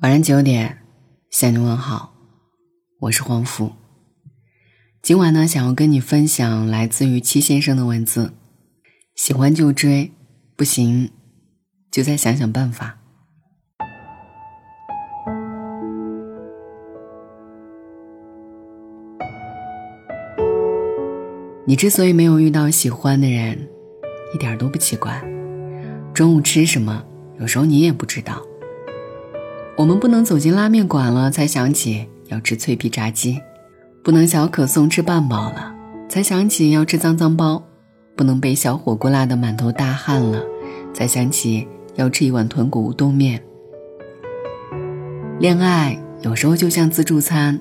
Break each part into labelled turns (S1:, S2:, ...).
S1: 晚上九点，向你问好，我是黄甫。今晚呢，想要跟你分享来自于七先生的文字：喜欢就追，不行就再想想办法。你之所以没有遇到喜欢的人，一点都不奇怪。中午吃什么，有时候你也不知道。我们不能走进拉面馆了才想起要吃脆皮炸鸡，不能小可颂吃半饱了才想起要吃脏脏包，不能被小火锅辣得满头大汗了才想起要吃一碗豚骨乌冬面。恋爱有时候就像自助餐，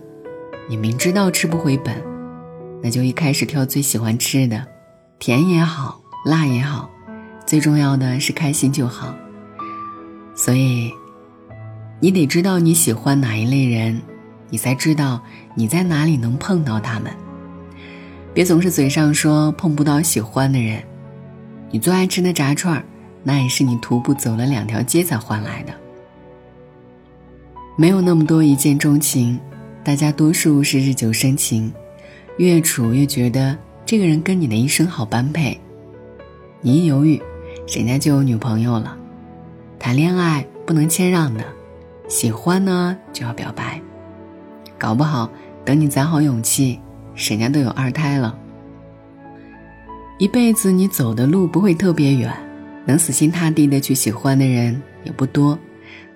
S1: 你明知道吃不回本，那就一开始挑最喜欢吃的，甜也好，辣也好，最重要的是开心就好。所以。你得知道你喜欢哪一类人，你才知道你在哪里能碰到他们。别总是嘴上说碰不到喜欢的人，你最爱吃的炸串那也是你徒步走了两条街才换来的。没有那么多一见钟情，大家多数是日久生情，越处越觉得这个人跟你的一生好般配。你一犹豫，人家就有女朋友了。谈恋爱不能谦让的。喜欢呢就要表白，搞不好等你攒好勇气，人家都有二胎了。一辈子你走的路不会特别远，能死心塌地的去喜欢的人也不多，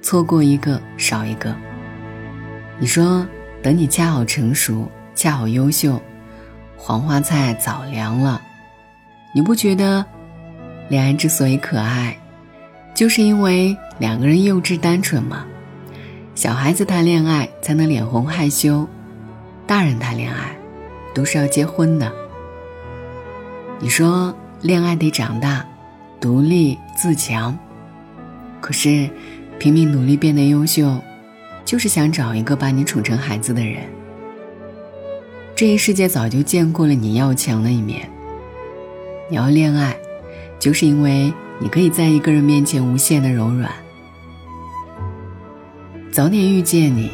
S1: 错过一个少一个。你说等你恰好成熟，恰好优秀，黄花菜早凉了，你不觉得恋爱之所以可爱，就是因为两个人幼稚单纯吗？小孩子谈恋爱才能脸红害羞，大人谈恋爱都是要结婚的。你说恋爱得长大，独立自强，可是拼命努力变得优秀，就是想找一个把你宠成孩子的人。这一世界早就见过了你要强的一面。你要恋爱，就是因为你可以在一个人面前无限的柔软。早点遇见你，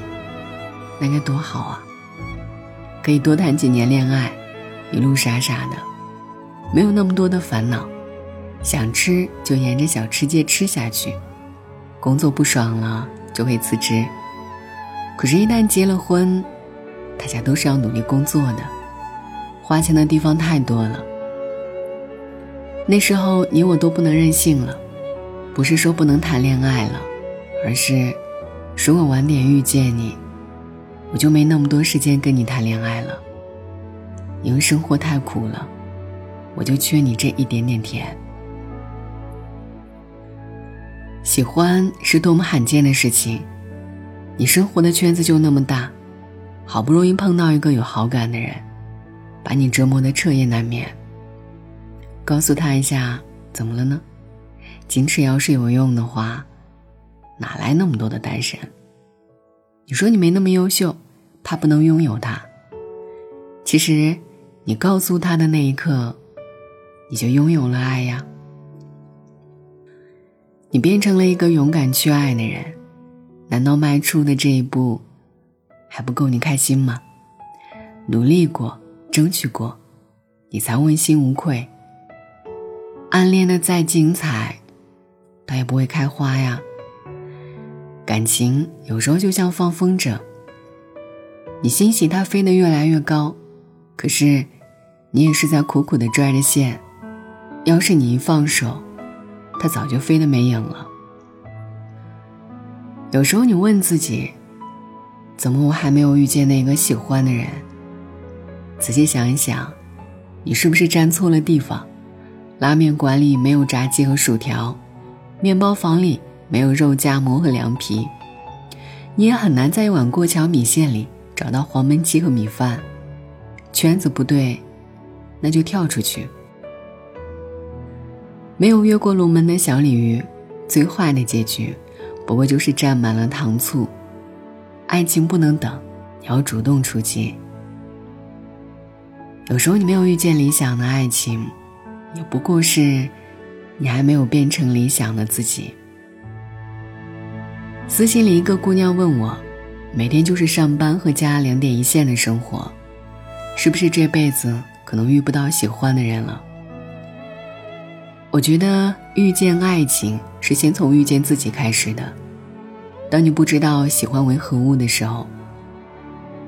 S1: 那该多好啊！可以多谈几年恋爱，一路傻傻的，没有那么多的烦恼，想吃就沿着小吃街吃下去，工作不爽了就会辞职。可是，一旦结了婚，大家都是要努力工作的，花钱的地方太多了。那时候你我都不能任性了，不是说不能谈恋爱了，而是。如果晚点遇见你，我就没那么多时间跟你谈恋爱了。因为生活太苦了，我就缺你这一点点甜。喜欢是多么罕见的事情，你生活的圈子就那么大，好不容易碰到一个有好感的人，把你折磨的彻夜难眠。告诉他一下，怎么了呢？矜持要是有用的话。哪来那么多的单身？你说你没那么优秀，怕不能拥有他。其实，你告诉他的那一刻，你就拥有了爱呀。你变成了一个勇敢去爱的人，难道迈出的这一步还不够你开心吗？努力过，争取过，你才问心无愧。暗恋的再精彩，它也不会开花呀。感情有时候就像放风筝，你欣喜它飞得越来越高，可是你也是在苦苦的拽着线。要是你一放手，它早就飞得没影了。有时候你问自己，怎么我还没有遇见那个喜欢的人？仔细想一想，你是不是站错了地方？拉面馆里没有炸鸡和薯条，面包房里。没有肉夹馍和凉皮，你也很难在一碗过桥米线里找到黄焖鸡和米饭。圈子不对，那就跳出去。没有越过龙门的小鲤鱼，最坏的结局，不过就是沾满了糖醋。爱情不能等，你要主动出击。有时候你没有遇见理想的爱情，也不过是，你还没有变成理想的自己。私信里一个姑娘问我，每天就是上班和家两点一线的生活，是不是这辈子可能遇不到喜欢的人了？我觉得遇见爱情是先从遇见自己开始的。当你不知道喜欢为何物的时候，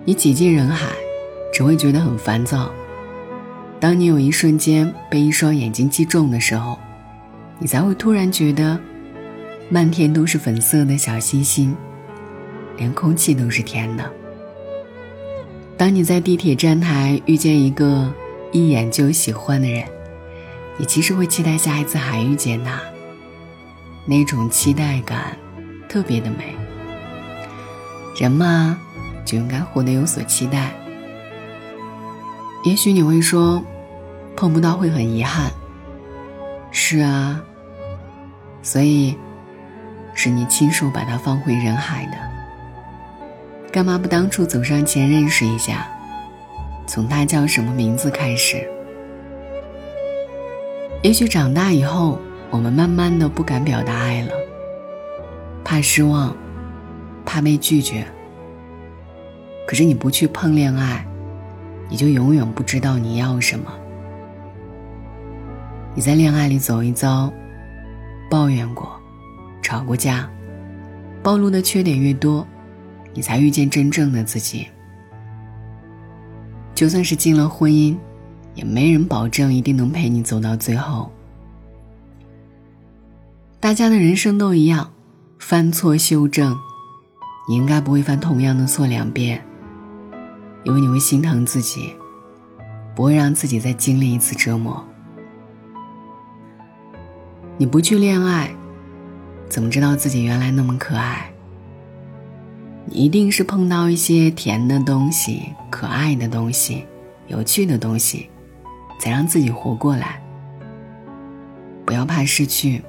S1: 你挤进人海，只会觉得很烦躁。当你有一瞬间被一双眼睛击中的时候，你才会突然觉得，漫天都是粉色的小星星，连空气都是甜的。当你在地铁站台遇见一个一眼就喜欢的人，你其实会期待下一次还遇见他，那种期待感特别的美。人嘛，就应该活得有所期待。也许你会说，碰不到会很遗憾。是啊，所以是你亲手把他放回人海的。干嘛不当初走上前认识一下，从他叫什么名字开始？也许长大以后，我们慢慢的不敢表达爱了，怕失望，怕被拒绝。可是你不去碰恋爱，你就永远不知道你要什么。你在恋爱里走一遭，抱怨过，吵过架，暴露的缺点越多，你才遇见真正的自己。就算是进了婚姻，也没人保证一定能陪你走到最后。大家的人生都一样，犯错修正，你应该不会犯同样的错两遍。因为你会心疼自己，不会让自己再经历一次折磨。你不去恋爱，怎么知道自己原来那么可爱？你一定是碰到一些甜的东西、可爱的东西、有趣的东西，才让自己活过来。不要怕失去，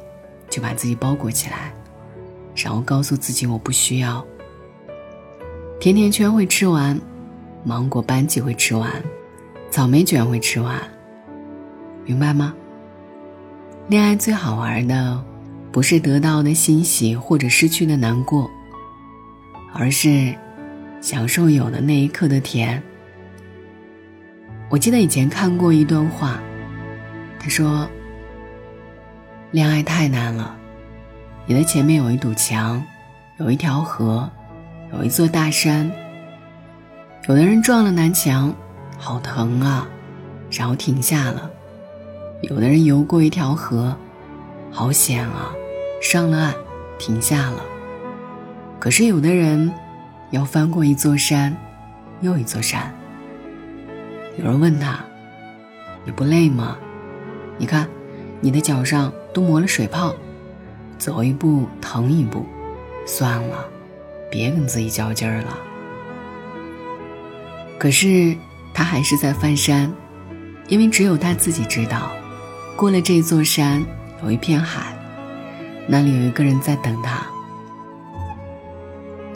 S1: 就把自己包裹起来，然后告诉自己我不需要。甜甜圈会吃完。芒果班戟会吃完，草莓卷会吃完，明白吗？恋爱最好玩的，不是得到的欣喜或者失去的难过，而是享受有的那一刻的甜。我记得以前看过一段话，他说：“恋爱太难了，你的前面有一堵墙，有一条河，有一座大山。”有的人撞了南墙，好疼啊，然后停下了；有的人游过一条河，好险啊，上了岸，停下了。可是有的人要翻过一座山，又一座山。有人问他：“你不累吗？你看，你的脚上都磨了水泡，走一步疼一步，算了，别跟自己较劲儿了。”可是，他还是在翻山，因为只有他自己知道，过了这座山，有一片海，那里有一个人在等他。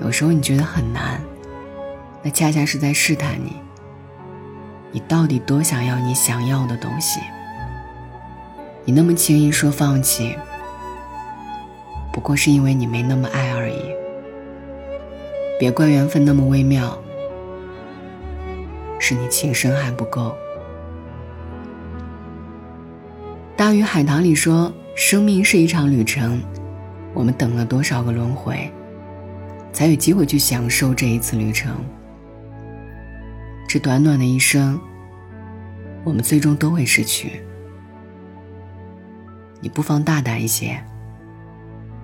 S1: 有时候你觉得很难，那恰恰是在试探你，你到底多想要你想要的东西。你那么轻易说放弃，不过是因为你没那么爱而已。别怪缘分那么微妙。是你情深还不够。大鱼海棠里说：“生命是一场旅程，我们等了多少个轮回，才有机会去享受这一次旅程。这短短的一生，我们最终都会失去。你不妨大胆一些，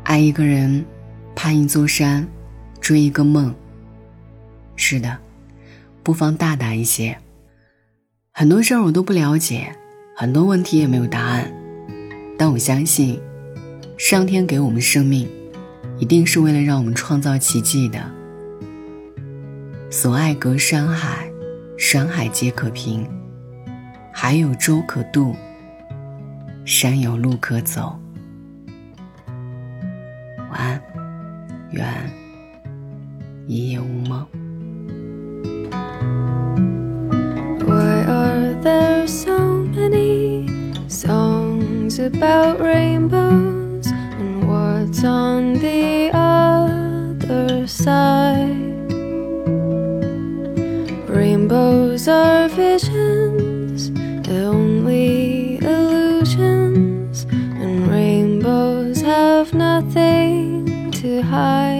S1: 爱一个人，攀一座山，追一个梦。是的。”不妨大胆一些。很多事儿我都不了解，很多问题也没有答案，但我相信，上天给我们生命，一定是为了让我们创造奇迹的。所爱隔山海，山海皆可平；海有舟可渡，山有路可走。
S2: About rainbows and what's on the other side. Rainbows are visions, only illusions, and rainbows have nothing to hide.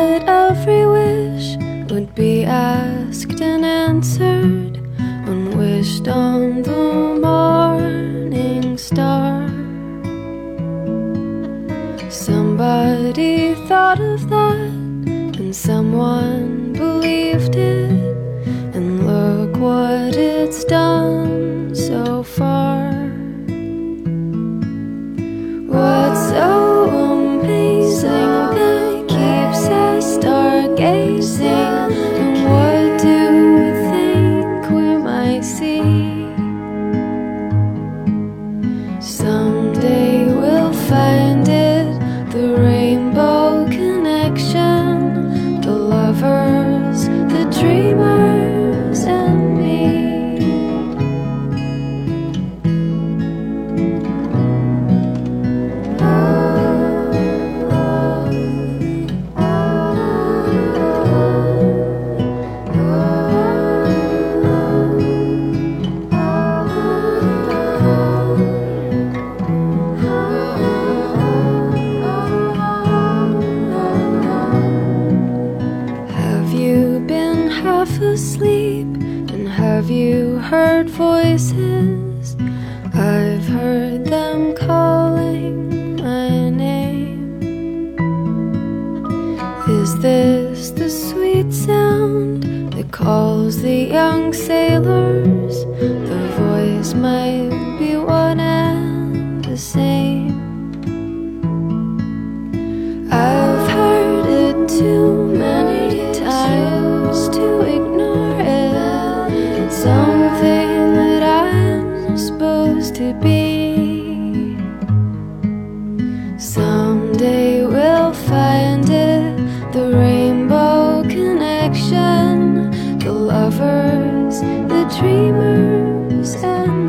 S2: asked and answered? Unwished on the morning star. Somebody thought of that, and someone you heard voices? I've heard them calling my name. Is this the sweet sound that calls the young sailors? The voice might be one and the same. I've heard it too the lovers, the dreamers, and